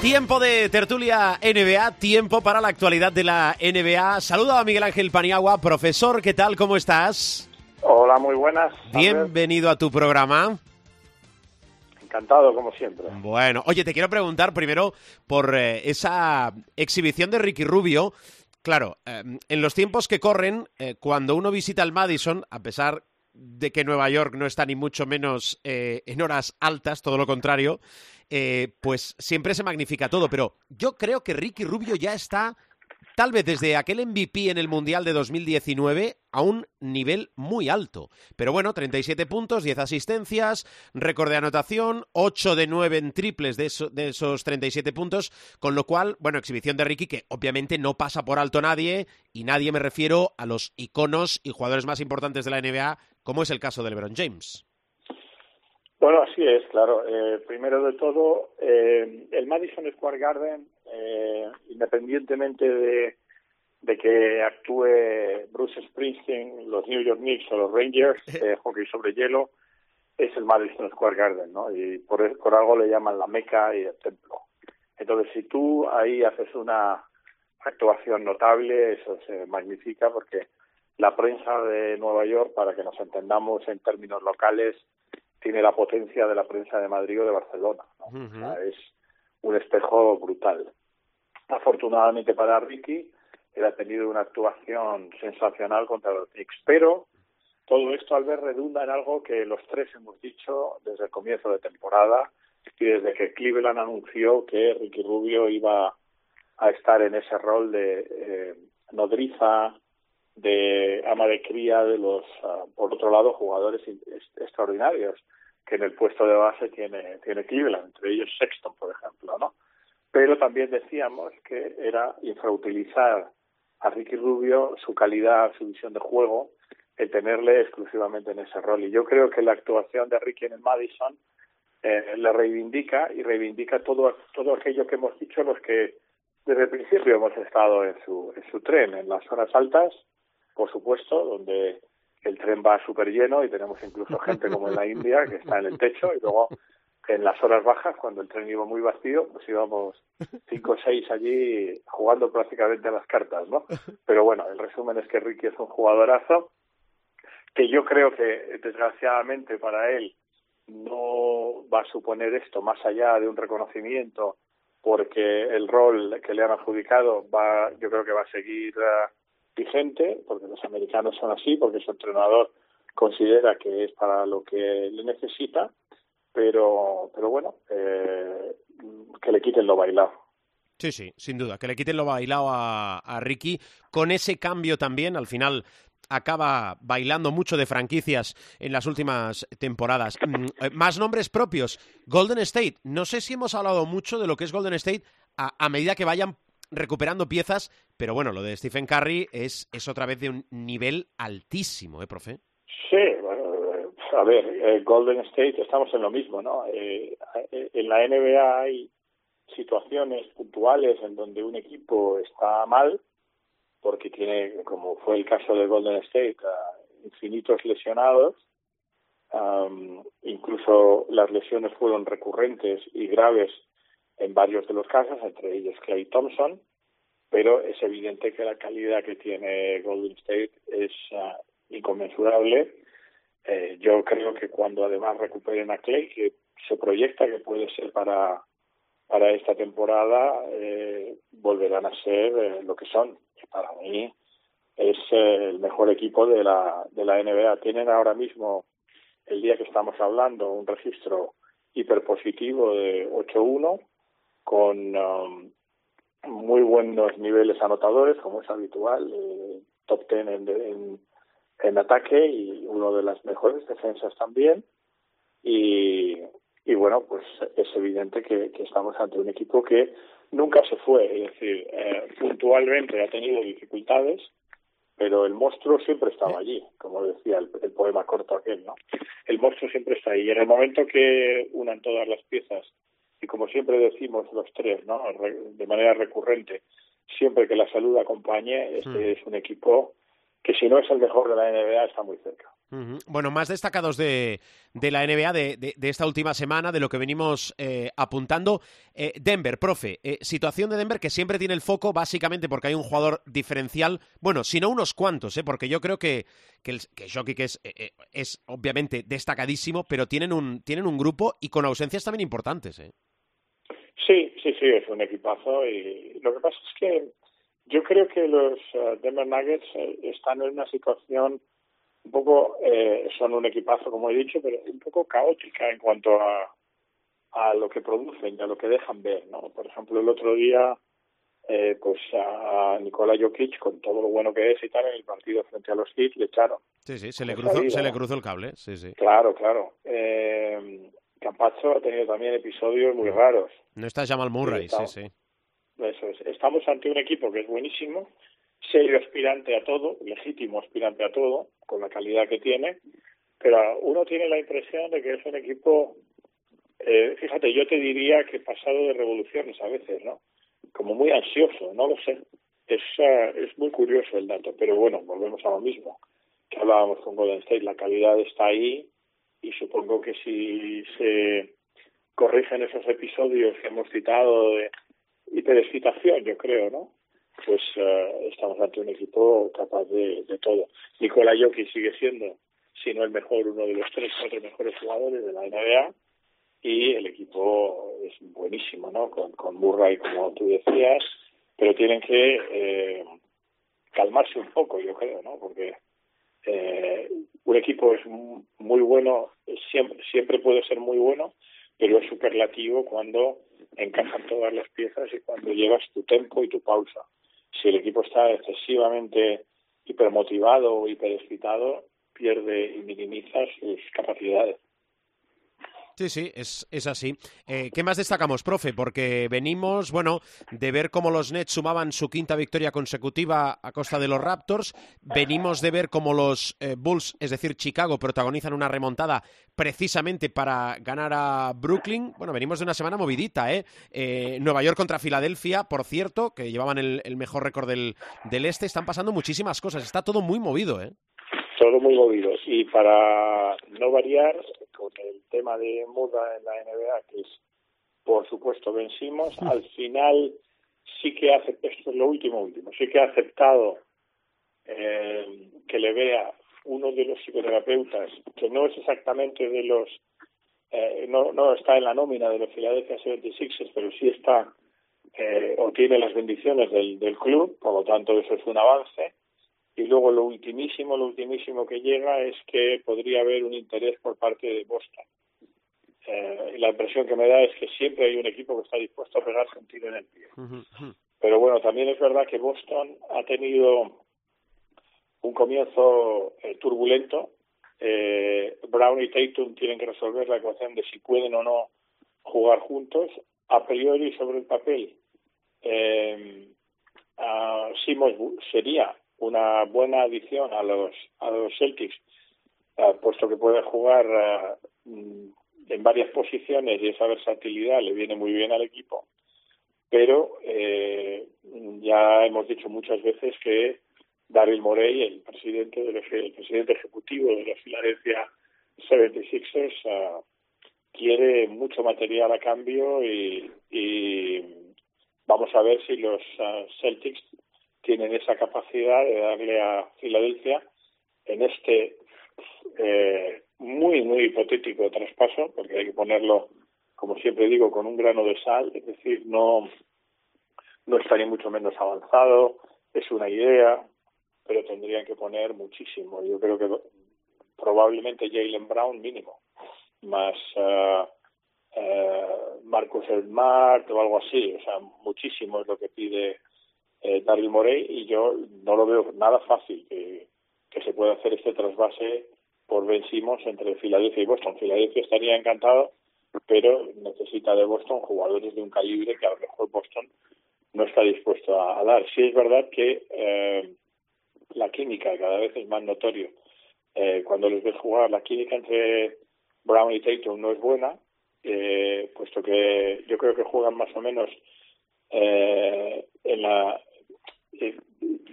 Tiempo de tertulia NBA, tiempo para la actualidad de la NBA. Saludo a Miguel Ángel Paniagua, profesor, ¿qué tal? ¿Cómo estás? Hola, muy buenas. Bienvenido a tu programa. Encantado, como siempre. Bueno, oye, te quiero preguntar primero por eh, esa exhibición de Ricky Rubio. Claro, eh, en los tiempos que corren, eh, cuando uno visita el Madison, a pesar de que Nueva York no está ni mucho menos en horas altas, todo lo contrario, pues siempre se magnifica todo. Pero yo creo que Ricky Rubio ya está tal vez desde aquel MVP en el Mundial de 2019 a un nivel muy alto. Pero bueno, 37 puntos, 10 asistencias, récord de anotación, 8 de 9 en triples de, de, esos 37 puntos, con lo cual, bueno, exhibición de Ricky que obviamente no pasa por alto nadie, y nadie me refiero a los iconos y jugadores más importantes de la NBA, como es el caso de LeBron James. Bueno, así es, claro. Eh, primero de todo, eh, el Madison Square Garden, eh, independientemente de, de, que actúe Bruce Springsteen, los New York Knicks o los Rangers, eh, hockey sobre hielo, es el Madison Square Garden, ¿no? Y por, por algo le llaman la meca y el templo. Entonces, si tú ahí haces una actuación notable, eso se magnifica porque la prensa de Nueva York, para que nos entendamos en términos locales, tiene la potencia de la prensa de Madrid o de Barcelona. ¿no? o sea, es un espejo brutal. Afortunadamente para Ricky, él ha tenido una actuación sensacional contra los Knicks, pero todo esto al ver redunda en algo que los tres hemos dicho desde el comienzo de temporada y desde que Cleveland anunció que Ricky Rubio iba a estar en ese rol de eh, nodriza, de ama de cría de los, uh, por otro lado, jugadores extraordinarios que en el puesto de base tiene, tiene Cleveland, entre ellos Sexton, por ejemplo, ¿no? Pero también decíamos que era infrautilizar a Ricky Rubio su calidad, su visión de juego, el tenerle exclusivamente en ese rol. Y yo creo que la actuación de Ricky en el Madison eh, le reivindica y reivindica todo, todo aquello que hemos dicho los que desde el principio hemos estado en su, en su tren, en las horas altas, por supuesto, donde el tren va súper lleno y tenemos incluso gente como en la India que está en el techo y luego en las horas bajas, cuando el tren iba muy vacío, pues íbamos cinco o seis allí jugando prácticamente a las cartas, ¿no? [LAUGHS] Pero bueno, el resumen es que Ricky es un jugadorazo que yo creo que desgraciadamente para él no va a suponer esto más allá de un reconocimiento porque el rol que le han adjudicado va yo creo que va a seguir uh, vigente porque los americanos son así porque su entrenador considera que es para lo que le necesita pero pero bueno eh, que le quiten lo bailado Sí, sí, sin duda, que le quiten lo bailado a, a Ricky, con ese cambio también, al final acaba bailando mucho de franquicias en las últimas temporadas. Más nombres propios. Golden State. No sé si hemos hablado mucho de lo que es Golden State a, a medida que vayan recuperando piezas, pero bueno, lo de Stephen Curry es, es otra vez de un nivel altísimo, ¿eh, profe? Sí, a ver, eh, Golden State, estamos en lo mismo, ¿no? Eh, en la NBA hay situaciones puntuales en donde un equipo está mal porque tiene, como fue el caso de Golden State, infinitos lesionados. Um, incluso las lesiones fueron recurrentes y graves en varios de los casos, entre ellos Clay Thompson, pero es evidente que la calidad que tiene Golden State es uh, inconmensurable. Eh, yo creo que cuando además recuperen a Clay, que se proyecta que puede ser para para esta temporada, eh, volverán a ser eh, lo que son. Para mí es eh, el mejor equipo de la de la NBA. Tienen ahora mismo el día que estamos hablando un registro hiperpositivo de 8-1 con um, muy buenos niveles anotadores, como es habitual, eh, top ten en, en, en, ataque y uno de las mejores defensas también. Y, y bueno, pues es evidente que, estamos ante un equipo que nunca se fue, es decir, eh, puntualmente ha tenido dificultades, pero el monstruo siempre estaba allí, como decía el, poema corto aquel, ¿no? El monstruo siempre está ahí. Y en el momento que unan todas las piezas, y como siempre decimos los tres, ¿no? De manera recurrente, siempre que la salud acompañe, este hmm. es un equipo que si no es el mejor de la NBA está muy cerca. Bueno, más destacados de, la NBA de, esta última semana, de lo que venimos eh, apuntando. Eh, Denver, profe, eh, situación de Denver que siempre tiene el foco básicamente porque hay un jugador diferencial, bueno, si no unos cuantos, porque yo creo que, que, el, que Jokic es, es obviamente destacadísimo, pero tienen un, tienen un grupo y con ausencias también importantes. Sí, sí, sí, es un equipazo y lo que pasa es que yo creo que los Denver Nuggets están en una situación un poco, eh, son un equipazo, como he dicho, pero un poco caótica en cuanto a, a lo que producen y a lo que dejan ver, ¿no? Por ejemplo, el otro día, eh, pues a Nikola Jokic, con todo lo bueno que es y tal, en el partido frente a los Heat le echaron. Sí, sí, se le, cruzó, se le cruzó el cable, sí, sí. Claro, claro. Eh, Campacho ha tenido también episodios muy raros. No está Jamal Murray, sí, sí. Eso es. Estamos ante un equipo que es buenísimo, serio aspirante a todo, legítimo aspirante a todo, con la calidad que tiene, pero uno tiene la impresión de que es un equipo, eh, fíjate, yo te diría que pasado de revoluciones a veces, ¿no? Como muy ansioso, no lo sé. Es, uh, es muy curioso el dato, pero bueno, volvemos a lo mismo que hablábamos con Golden State, la calidad está ahí y supongo que si se corrigen esos episodios que hemos citado de hiperexcitación, yo creo, ¿no? pues uh, estamos ante un equipo capaz de, de todo. Nikola Jokic sigue siendo, si no el mejor, uno de los tres, cuatro mejores jugadores de la NBA y el equipo es buenísimo, ¿no? Con, con Murray, como tú decías, pero tienen que eh, calmarse un poco, yo creo, ¿no? Porque eh, un equipo es muy bueno, siempre, siempre puede ser muy bueno, pero es superlativo cuando encajan todas las piezas y cuando llevas tu tempo y tu pausa si el equipo está excesivamente hipermotivado o hiperexcitado, pierde y minimiza sus capacidades. Sí, sí, es, es así. Eh, ¿Qué más destacamos, profe? Porque venimos, bueno, de ver cómo los Nets sumaban su quinta victoria consecutiva a costa de los Raptors. Venimos de ver cómo los eh, Bulls, es decir, Chicago, protagonizan una remontada precisamente para ganar a Brooklyn. Bueno, venimos de una semana movidita, ¿eh? eh Nueva York contra Filadelfia, por cierto, que llevaban el, el mejor récord del, del este. Están pasando muchísimas cosas. Está todo muy movido, ¿eh? todo muy movido. Y para no variar con el tema de moda en la NBA, que es, por supuesto, vencimos, al final sí que hace, esto es lo último, último, sí que ha aceptado eh, que le vea uno de los psicoterapeutas, que no es exactamente de los, eh, no, no está en la nómina de los Philadelphia 76ers, pero sí está eh, o tiene las bendiciones del, del club, por lo tanto eso es un avance y luego lo ultimísimo, lo ultimísimo que llega es que podría haber un interés por parte de Boston. Eh, y la impresión que me da es que siempre hay un equipo que está dispuesto a pegarse un tiro en el pie. Pero bueno, también es verdad que Boston ha tenido un comienzo eh, turbulento. Eh, Brown y Tatum tienen que resolver la ecuación de si pueden o no jugar juntos. A priori, sobre el papel, eh, Simons sería una buena adición a los, a los Celtics, eh, puesto que puede jugar eh, en varias posiciones y esa versatilidad le viene muy bien al equipo. Pero eh, ya hemos dicho muchas veces que Daryl Morey, el presidente, de el presidente ejecutivo de la Philadelphia 76ers, quiere mucho material a cambio y, y vamos a ver si los Celtics tienen esa capacidad de darle a Filadelfia en este eh, muy, muy hipotético traspaso, porque hay que ponerlo, como siempre digo, con un grano de sal, es decir, no, no está ni mucho menos avanzado, es una idea, pero tendrían que poner muchísimo. Yo creo que probablemente Jalen Brown mínimo, más uh, uh, Marcus Smart o algo así, o sea, muchísimo es lo que pide eh, Daryl Morey y yo no lo veo nada fácil que, se pueda hacer este trasvase por vencimos entre Filadelfia y Boston. Filadelfia estaría encantado, pero necesita de Boston jugadores de un calibre que a lo mejor Boston no está dispuesto a, dar. Sí es verdad que eh, la química cada vez es más notorio. Eh, cuando les ves jugar, la química entre Brown y Tatum no es buena, eh, puesto que yo creo que juegan más o menos eh, en la eh,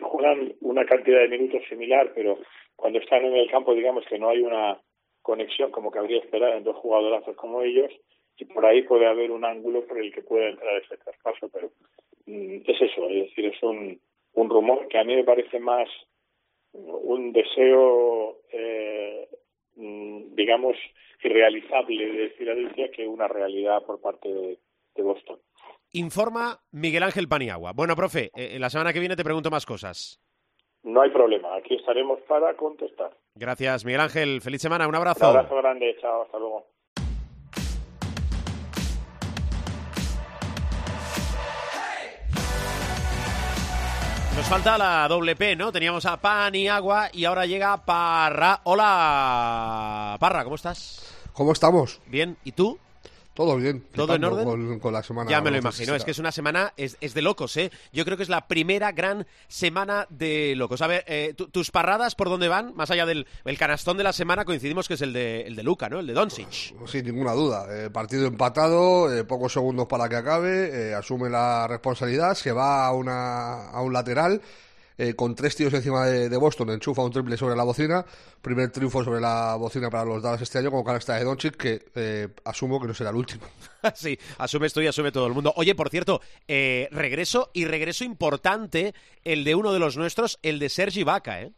juegan una cantidad de minutos similar, pero cuando están en el campo, digamos que no hay una conexión como que habría esperado en dos jugadorazos como ellos, y por ahí puede haber un ángulo por el que puede entrar ese traspaso, pero mm, es eso, es decir, es un, un rumor que a mí me parece más un deseo, eh, mm, digamos, irrealizable de Filadelfia que una realidad por parte de, Boston. Informa Miguel Ángel Paniagua. Bueno, profe, en eh, la semana que viene te pregunto más cosas. No hay problema, aquí estaremos para contestar. Gracias, Miguel Ángel. Feliz semana, un abrazo. Un abrazo grande, chao, hasta luego. Nos falta la doble P, ¿no? Teníamos a Pan y Agua y ahora llega Parra. Hola, Parra, ¿cómo estás? ¿Cómo estamos? Bien, ¿y tú? Todo bien. ¿Todo en orden? Con, la semana. Ya me lo imagino. Es que es una semana, es, de locos, ¿eh? Yo creo que es la primera gran semana de locos. A ver, eh, tus parradas, ¿por dónde van? Más allá del el canastón de la semana, coincidimos que es el de, el de Luca, ¿no? El de Doncic. Sin ninguna duda. Eh, partido empatado, eh, pocos segundos para que acabe, asume la responsabilidad, se va a, una, a un lateral eh, con tres tiros encima de, Boston, enchufa un triple sobre la bocina. Primer triunfo sobre la bocina para los Dallas este año con canasta de Doncic, que eh, asumo que no será el último. [LAUGHS] sí, asume esto y asume todo el mundo. Oye, por cierto, eh, regreso y regreso importante el de uno de los nuestros, el de Sergi Vaca, ¿eh?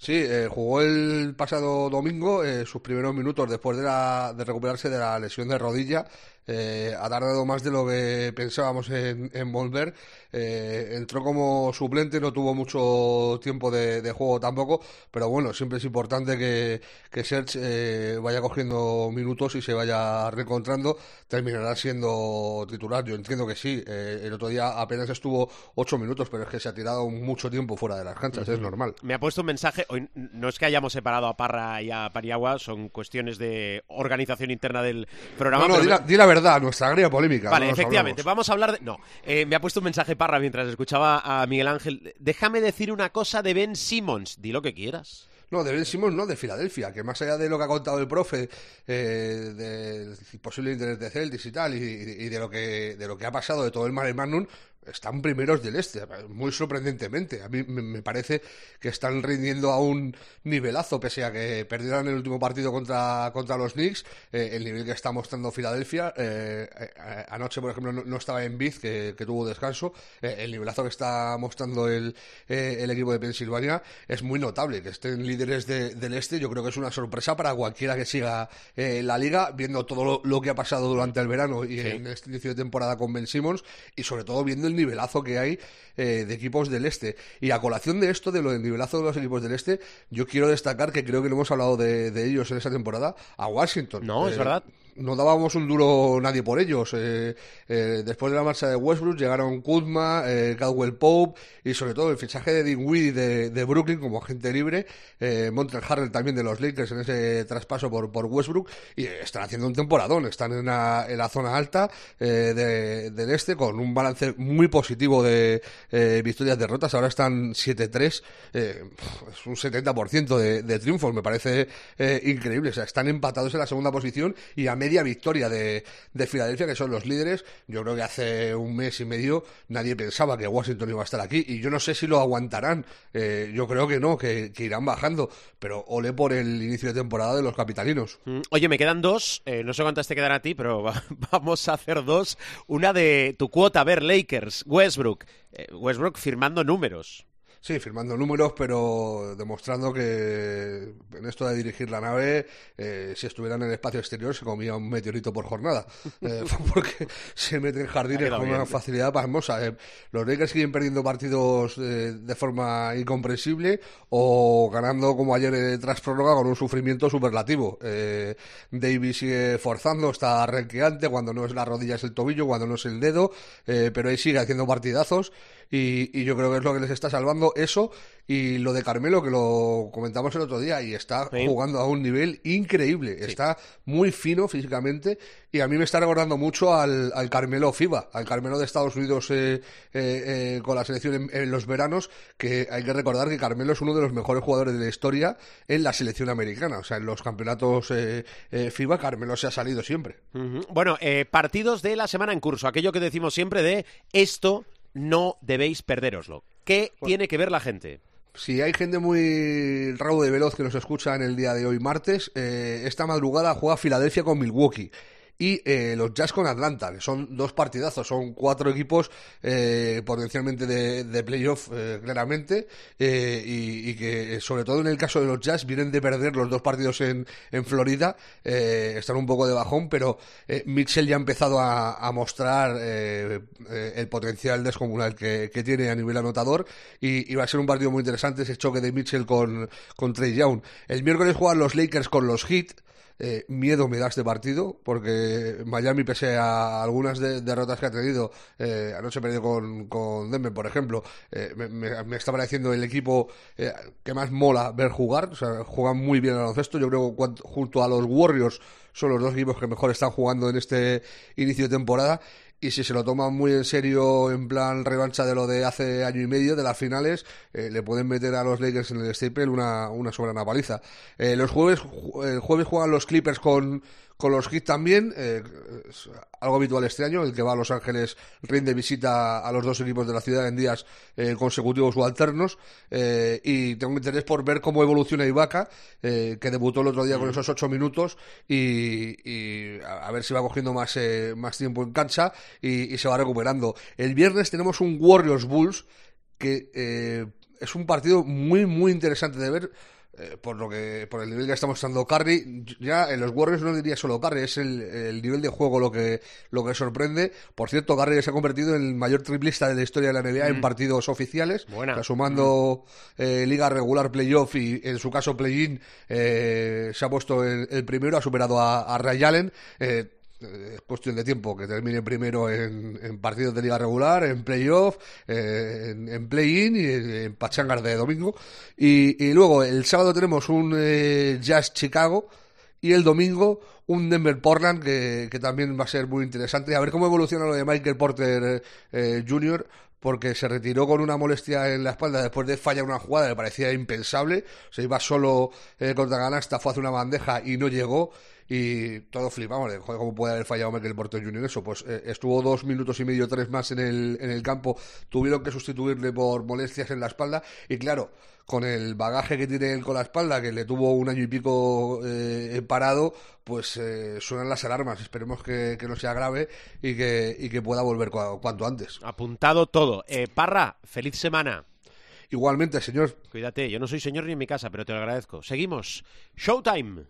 Sí, jugó el pasado domingo sus primeros minutos después de, de recuperarse de la lesión de rodilla eh, ha tardado más de lo que pensábamos en, volver. Eh, entró como suplente, no tuvo mucho tiempo de, juego tampoco, pero bueno, siempre es importante que, que Serge eh, vaya cogiendo minutos y se vaya reencontrando. Terminará siendo titular, yo entiendo que sí. el otro día apenas estuvo ocho minutos, pero es que se ha tirado mucho tiempo fuera de las canchas, es normal. Me ha puesto un mensaje, hoy no es que hayamos separado a Parra y a Pariagua, son cuestiones de organización interna del programa. No, no, di la verdad verdad, nuestra agria polémica. Vale, efectivamente, vamos a hablar de... No, eh, me ha puesto un mensaje Parra mientras escuchaba a Miguel Ángel. Déjame decir una cosa de Ben Simmons, di lo que quieras. No, de Ben Simmons no, de Filadelfia, que más allá de lo que ha contado el profe, eh, del posible interés de Celtics y tal, y, de lo que de lo que ha pasado de todo el Mare Magnum, están primeros del este, muy sorprendentemente. A mí me parece que están rindiendo a un nivelazo, pese a que perdieran el último partido contra, contra los Knicks. Eh, el nivel que está mostrando Filadelfia, eh, eh, anoche, por ejemplo, no, estaba en Biz, que, tuvo descanso. el nivelazo que está mostrando el, el equipo de Pensilvania es muy notable. Que estén líderes del este, yo creo que es una sorpresa para cualquiera que siga la liga, viendo todo lo, que ha pasado durante el verano y en este inicio de temporada con Ben Simmons, y sobre todo viendo el nivelazo que hay eh, de equipos del este. Y a colación de esto, de lo del nivelazo de los equipos del este, yo quiero destacar que creo que no hemos hablado de, ellos en esa temporada, a Washington. No, es eh, verdad no dábamos un duro nadie por ellos. Eh, eh, después de la marcha de Westbrook llegaron Kuzma, eh, Caldwell Pope y sobre todo el fichaje de Dinwiddie de, de Brooklyn como agente libre, eh, Montrell Harrell también de los Lakers en ese traspaso por, por Westbrook. Y están haciendo un temporadón, están en, en la zona alta de, del este con un balance muy positivo de victorias derrotas, ahora están 7-3, es un 70% de, de triunfos, me parece increíble, o sea, están empatados en la segunda posición y a media victoria de, de Filadelfia, que son los líderes. Yo creo que hace un mes y medio nadie pensaba que Washington iba a estar aquí y yo no sé si lo aguantarán. Eh, yo creo que no, que, irán bajando, pero ole por el inicio de temporada de los capitalinos. Mm, oye, me quedan dos, eh, no sé cuántas te quedan a ti, pero [LAUGHS] vamos a hacer dos. Una de tu cuota, a ver, Lakers, Westbrook. Eh, Westbrook firmando números. Sí, firmando números, pero demostrando que en esto de dirigir la nave, eh, si estuviera en el espacio exterior, se comía un meteorito por jornada. [LAUGHS] Eh, [LAUGHS] porque se mete en jardines con una facilidad pasmosa. Eh. Los Lakers siguen perdiendo partidos de forma incomprensible o ganando como ayer tras prórroga con un sufrimiento superlativo. Davis sigue forzando, está renqueante, cuando no es la rodilla es el tobillo, cuando no es el dedo, pero ahí sigue haciendo partidazos y, y yo creo que es lo que les está salvando eso y lo de Carmelo, que lo comentamos el otro día, y está Sí. jugando a un nivel increíble. Está muy fino físicamente y a mí me está recordando mucho al, al Carmelo FIBA, al Carmelo de Estados Unidos eh, eh, eh, con la selección en, en los veranos, que hay que recordar que Carmelo es uno de los mejores jugadores de la historia en la selección americana. O sea, en los campeonatos eh, eh, FIBA, Carmelo se ha salido siempre. Ujú. Bueno, eh, partidos de la semana en curso. Aquello que decimos siempre de esto no debéis perderoslo. ¿Qué tiene que ver la gente? Si hay gente muy raudo de veloz que nos escucha en el día de hoy, martes, eh, esta madrugada juega Filadelfia con Milwaukee. Y eh, los Jazz con Atlanta, que son dos partidazos, son cuatro equipos eh, potencialmente de, de playoff, eh, claramente, eh, y, y que, sobre todo en el caso de los Jazz, vienen de perder los dos partidos en, en Florida, eh, están un poco de bajón, pero eh, Mitchell ya ha empezado a, a mostrar eh, eh, el potencial descomunal que, que tiene a nivel anotador, y, y va a ser un partido muy interesante ese choque de Mitchell con, con Trey Young. El miércoles juegan los Lakers con los Heat, eh, miedo me da este partido, porque Miami, pese a algunas de- derrotas que ha tenido, eh, anoche perdió con, con Denver, por ejemplo, eh, me, me- me está pareciendo el equipo eh, que más mola ver jugar, o sea, juegan muy bien al baloncesto, yo creo que junto a los Warriors son los dos equipos que mejor están jugando en este inicio de temporada. Y si se lo toman muy en serio, en plan revancha de lo de hace año y medio, de las finales, eh, le pueden meter a los Lakers en el Staple una, una soberana paliza. Eh, los jueves, ju- el jueves juegan los Clippers con, con los Heat también, eh, algo habitual este año, el que va a Los Ángeles rinde visita a los dos equipos de la ciudad en días eh, consecutivos o alternos, eh, y tengo interés por ver cómo evoluciona Ibaka, eh, que debutó el otro día con esos ocho minutos, y, y a, ver si va cogiendo más, eh, más tiempo en cancha y, y se va recuperando. El viernes tenemos un Warriors Bulls, que es un partido muy, muy interesante de ver. Eh, por lo que por el nivel que estamos mostrando Curry ya en los Warriors no diría solo Curry es el, el nivel de juego lo que lo que sorprende. Por cierto Curry se ha convertido en el mayor triplista de la historia de la NBA en partidos oficiales. Buena. o sea, sumando eh, liga regular playoff y en su caso play-in eh, se ha puesto el, el primero ha superado a, a Ray Allen. Eh, es cuestión de tiempo que termine primero en, en partidos de liga regular, en playoff, eh, en, play-in y en, pachangas de domingo. Y, luego el sábado tenemos un eh, Jazz Chicago y el domingo un Denver Portland que, también va a ser muy interesante. A ver cómo evoluciona lo de Michael Porter eh, eh, Jr. porque se retiró con una molestia en la espalda después de fallar una jugada que parecía impensable. Se iba solo eh, contra Ganasta, fue a hacer una bandeja y no llegó. Y todos flipamos de joder, cómo puede haber fallado Michael Porter Jr. eso. Pues eh, estuvo dos minutos y medio, tres más en el, en el campo. Tuvieron que sustituirle por molestias en la espalda. Y claro, con el bagaje que tiene él con la espalda, que le tuvo un año y pico eh, parado, pues eh, suenan las alarmas. Esperemos que, que no sea grave y que, y que pueda volver cua- cuanto antes. Apuntado todo. Parra, feliz semana. Igualmente, señor. Cuídate, yo no soy señor ni en mi casa, pero te lo agradezco. Seguimos. Showtime.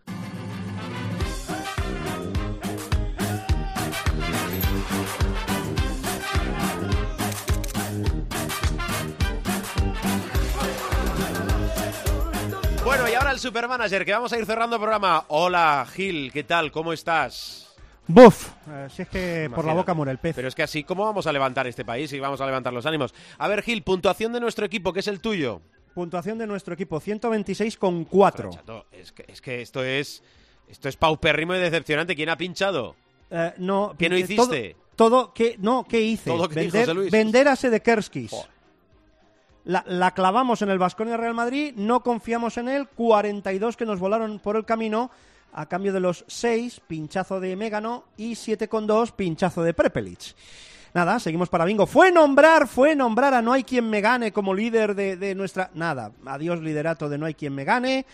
Bueno, y ahora el supermanager, que vamos a ir cerrando el programa. Hola, Gil, ¿qué tal? ¿Cómo estás? ¡Buf! Eh, si es que por la boca muere el pez. Pero es que así, ¿cómo vamos a levantar este país y vamos a levantar los ánimos? A ver, Gil, puntuación de nuestro equipo, que es el tuyo. Puntuación de nuestro equipo, 126,4. Chato, es que, es que esto es esto es paupérrimo y decepcionante. ¿Quién ha pinchado? Eh, no, ¿Qué no eh, hiciste? Todo, todo ¿qué, no, ¿qué hice? Todo que vender, Luis. vender a Sedekerskis. La, la clavamos en el Vasconia Real Madrid, no confiamos en él, 42 que nos volaron por el camino, a cambio de los 6, pinchazo de Megano y 7,2, pinchazo de Prepelic. Nada, seguimos para bingo. Fue nombrar, fue nombrar a No hay quien me gane como líder de, de nuestra... Nada, adiós liderato de No hay quien me gane.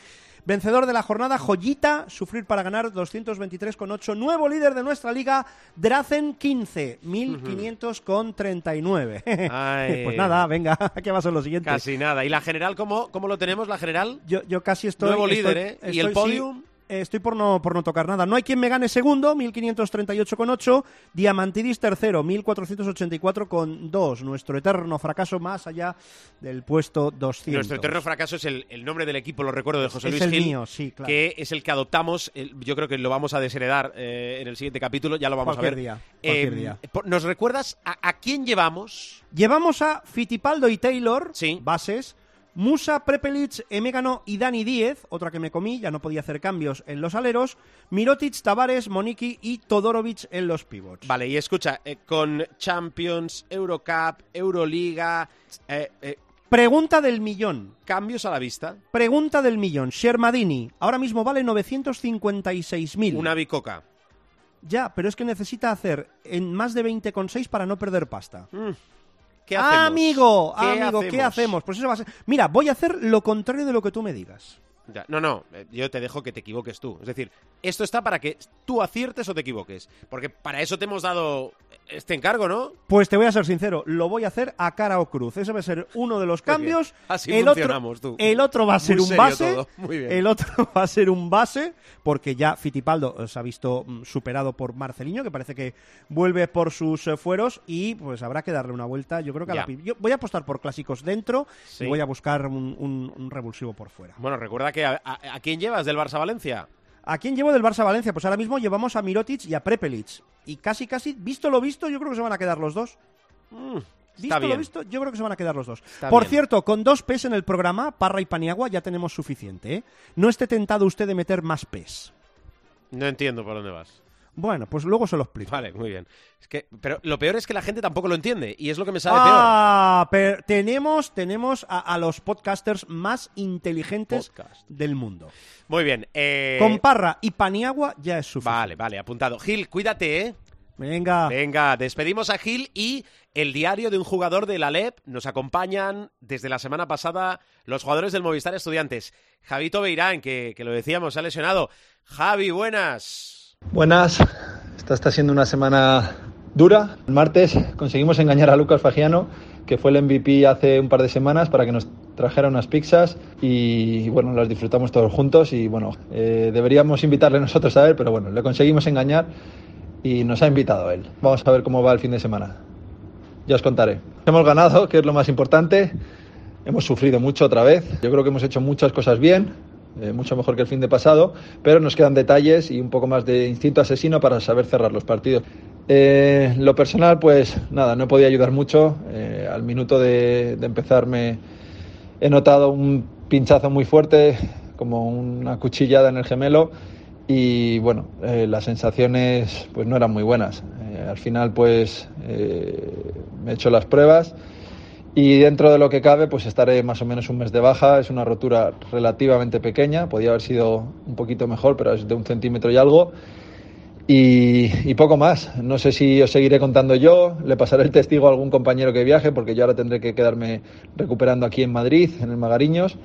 Vencedor de la jornada, Joyita, sufrir para ganar 223,8. Nuevo líder de nuestra liga, Drazen 15, 1500,39. Ay. [LAUGHS] pues nada, venga, [LAUGHS] ¿qué va a ser lo siguiente? Casi nada. ¿Y la general cómo, cómo lo tenemos, la general? Yo, yo casi estoy... Nuevo estoy- líder, ¿eh? ¿Y el sí, podium? Estoy por no, por no tocar nada. No hay quien me gane segundo, 1538,8. Diamantidis tercero, 1484,2. Nuestro eterno fracaso más allá del puesto 200. Nuestro eterno fracaso es el, el nombre del equipo, lo recuerdo, de José Es Luis el Gil, mío, sí, claro. que es el que adoptamos. el- yo creo que lo vamos a desheredar eh, en el siguiente capítulo, ya lo vamos Cualquier a ver. día, cualquier Eh, día. ¿Nos recuerdas a, a quién llevamos? Llevamos a Fittipaldo y Taylor, Sí. bases. Musa, Prepelic, Emegano y Dani Díez, otra que me comí, ya no podía hacer cambios en los aleros. Mirotic, Tavares, Moniki y Todorovic en los pivots. Vale, y escucha, eh, con Champions, Eurocup, Euroliga, eh, eh, Pregunta del millón. cambios a la vista, Pregunta del millón. Shermadini, ahora mismo vale 956.000. una bicoca. Ya, pero es que necesita hacer en más de 20,6 para no perder pasta. Mm, ¿Qué hacemos? Amigo, ¿Qué amigo, ¿qué hacemos? Pues eso va a ser... Mira, voy a hacer lo contrario de lo que tú me digas. Ya, no, no, eh, yo te dejo que te equivoques tú. Es decir, esto está para que tú aciertes o te equivoques. Porque para eso te hemos dado este encargo, ¿no? Pues te voy a ser sincero, lo voy a hacer a cara o cruz. Ese va a ser uno de los cambios. Así el funcionamos, otro, tú. El otro va a ser Muy un base. todo. Muy bien. El otro [LAUGHS] va a ser un base, porque ya Fitipaldo eh, se ha visto mm, superado por Marceliño, que parece que vuelve por sus eh, fueros y pues habrá que darle una vuelta. Yo creo que a la Yo voy a apostar por clásicos dentro Sí. y voy a buscar un, un- un revulsivo por fuera. Bueno, recuerda a, a- ¿a quién llevas del Barça Valencia. ¿A quién llevo del Barça Valencia? Pues ahora mismo llevamos a Mirotic y a Prepelic. Y casi, casi, visto lo visto, yo creo que se van a quedar los dos. Mm, Visto lo visto, yo creo que se van a quedar los dos. Está Por bien. cierto, con dos P's en el programa, Parra y Paniagua, ya tenemos suficiente. ¿eh? No esté tentado usted de meter más P's. No entiendo por dónde vas. Bueno, pues luego se lo explico. Vale, muy bien. Es que, pero lo peor es que la gente tampoco lo entiende y es lo que me sabe Ah, pero tenemos, tenemos a, a los podcasters más inteligentes Podcast. del mundo. peor. Muy bien. eh, Con Parra y Paniagua ya es suficiente. Vale, vale, apuntado. Gil, cuídate, ¿eh? Venga. Venga, despedimos a Gil y el diario de un jugador del Alep. Nos acompañan desde la semana pasada los jugadores del Movistar Estudiantes. Javito Beirán, que, que lo decíamos, se ha lesionado. Javi, buenas. Buenas, esta está siendo una semana dura. El martes conseguimos engañar a Lucas Fagiano, que fue el MVP hace un par de semanas, para que nos trajera unas pizzas y bueno, las disfrutamos todos juntos y bueno, eh, deberíamos invitarle nosotros a él, pero bueno, le conseguimos engañar y nos ha invitado él. Vamos a ver cómo va el fin de semana. Ya os contaré. Hemos ganado, que es lo más importante. Hemos sufrido mucho otra vez. Yo creo que hemos hecho muchas cosas bien, eh, mucho mejor que el fin de pasado, pero nos quedan detalles y un poco más de instinto asesino para saber cerrar los partidos. Eh, lo personal, pues nada, no podía ayudar mucho. Eh, al minuto de, de empezar me he notado un pinchazo muy fuerte, como una cuchillada en el gemelo y bueno, eh, las sensaciones pues no eran muy buenas. Eh, al final pues eh, me he hecho las pruebas y dentro de lo que cabe pues estaré más o menos un mes de baja. Es una rotura relativamente pequeña, podía haber sido un poquito mejor, pero es de un centímetro y algo. Y, y poco más. No sé si os seguiré contando yo, le pasaré el testigo a algún compañero que viaje, porque yo ahora tendré que quedarme recuperando aquí en Madrid, en el Magariños.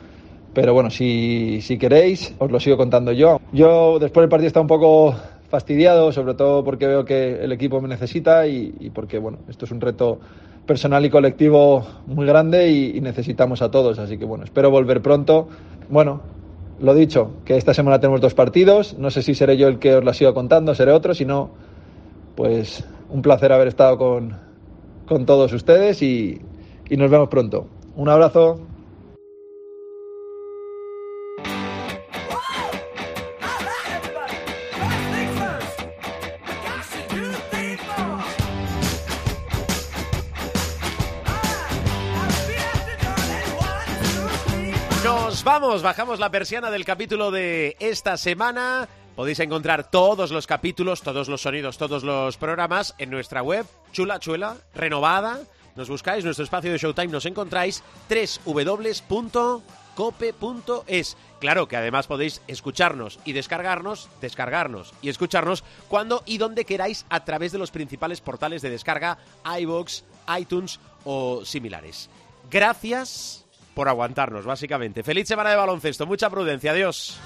Pero bueno, si, si queréis, os lo sigo contando yo. Yo después del partido está un poco fastidiado, sobre todo porque veo que el equipo me necesita y, y porque bueno, esto es un reto personal y colectivo muy grande y, necesitamos a todos. Así que bueno, espero volver pronto. Bueno, lo dicho, que esta semana tenemos dos partidos. No sé si seré yo el que os la siga contando, seré otro. Si no, pues un placer haber estado con, con todos ustedes y, y nos vemos pronto. Un abrazo. Vamos, bajamos la persiana del capítulo de esta semana. Podéis encontrar todos los capítulos, todos los sonidos, todos los programas en nuestra web, chula, chula, renovada. Nos buscáis, nuestro espacio de Showtime, nos encontráis www.cope.es. Claro que además podéis escucharnos y descargarnos, descargarnos y escucharnos cuando y donde queráis a través de los principales portales de descarga, iBox, iTunes o similares. Gracias por aguantarnos, básicamente. Feliz semana de baloncesto, mucha prudencia, adiós.